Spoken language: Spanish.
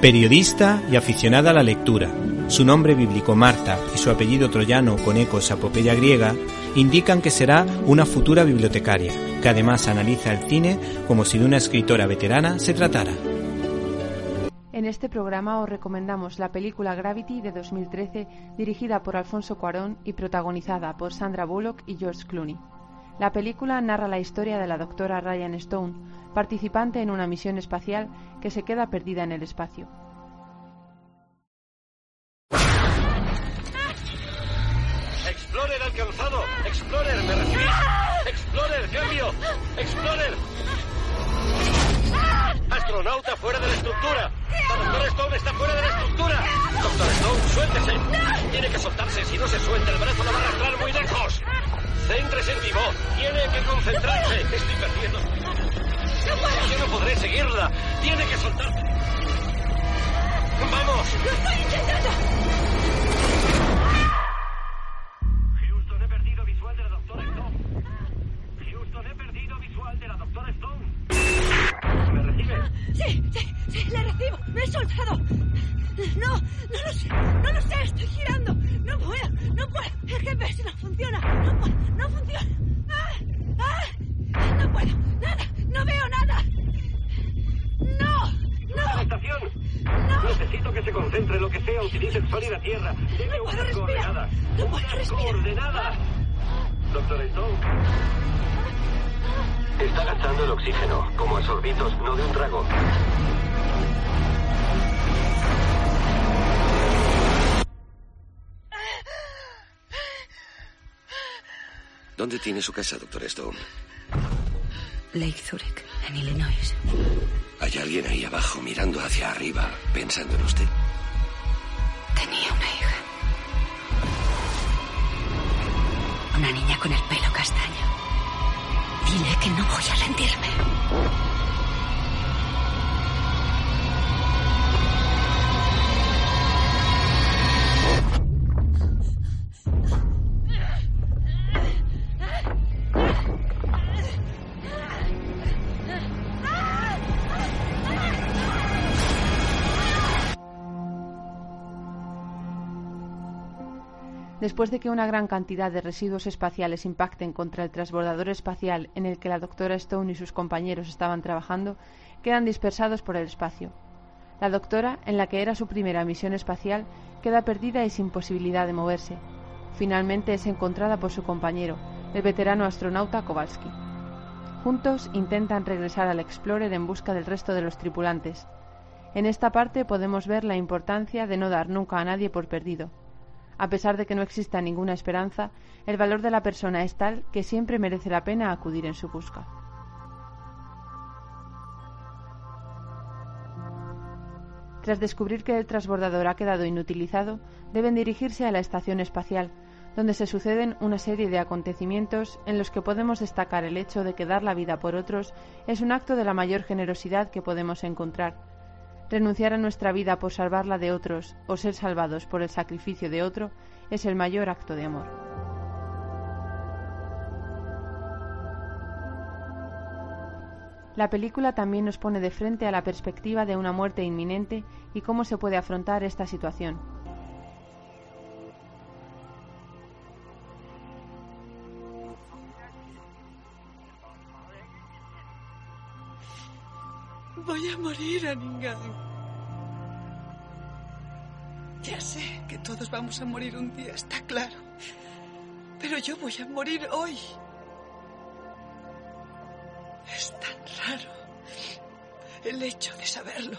Periodista y aficionada a la lectura, su nombre bíblico Marta y su apellido troyano con ecos a apopeya griega indican que será una futura bibliotecaria, que además analiza el cine como si de una escritora veterana se tratara. En este programa os recomendamos la película Gravity de 2013, dirigida por Alfonso Cuarón y protagonizada por Sandra Bullock y George Clooney. La película narra la historia de la doctora Ryan Stone, participante en una misión espacial que se queda perdida en el espacio. Explorer alcanzado. Explorer, me recibís. Explorer, cambio. Explorer. Astronauta fuera de la estructura. La doctora Stone está fuera de la estructura. Doctor Stone, suéltese. Tiene que soltarse. Si no se suelta, el brazo la va a arrastrar muy lejos. Céntrese en vivo. Tiene que concentrarse. Estoy perdiendo. Yo no podré seguirla. Tiene que soltarse. ¡Vamos! ¡Lo estoy intentando! Houston, he perdido visual de la doctora Stone. Houston, he perdido visual de la doctora Stone. ¿Me recibe? Sí, sí, sí, le recibo. Me he soltado. No, no lo sé, no lo sé, estoy girando. No puedo, no puedo. El GPS no funciona. No puedo, no funciona. ¡Ah! ¡Ah! No puedo, nada, no veo nada. No, Necesito que se concentre en lo que sea. Utilice el sol y la tierra. Deme No unas respirar. coordenadas. No puedo Unas respirar. coordenadas. Doctor Stone. Está gastando el oxígeno, como a sorbitos, no de un trago. ¿Dónde tiene su casa, doctor Stone? Lake Zurich, en Illinois. ¿Hay alguien ahí abajo mirando hacia arriba, pensando en usted? Tenía una hija. Una niña con el pelo castaño. Dile que no voy a rendirme. Después de que una gran cantidad de residuos espaciales impacten contra el transbordador espacial en el que la doctora Stone y sus compañeros estaban trabajando, quedan dispersados por el espacio. La doctora, en la que era su primera misión espacial, queda perdida y sin posibilidad de moverse. Finalmente es encontrada por su compañero, el veterano astronauta Kowalski. Juntos intentan regresar al Explorer en busca del resto de los tripulantes. En esta parte podemos ver la importancia de no dar nunca a nadie por perdido. A pesar de que no exista ninguna esperanza, el valor de la persona es tal que siempre merece la pena acudir en su busca. Tras descubrir que el transbordador ha quedado inutilizado, deben dirigirse a la estación espacial, donde se suceden una serie de acontecimientos en los que podemos destacar el hecho de que dar la vida por otros es un acto de la mayor generosidad que podemos encontrar. Renunciar a nuestra vida por salvarla de otros o ser salvados por el sacrificio de otro es el mayor acto de amor. La película también nos pone de frente a la perspectiva de una muerte inminente y cómo se puede afrontar esta situación. Voy a morir, Aningan. Ya sé que todos vamos a morir un día, está claro. Pero yo voy a morir hoy. Es tan raro el hecho de saberlo.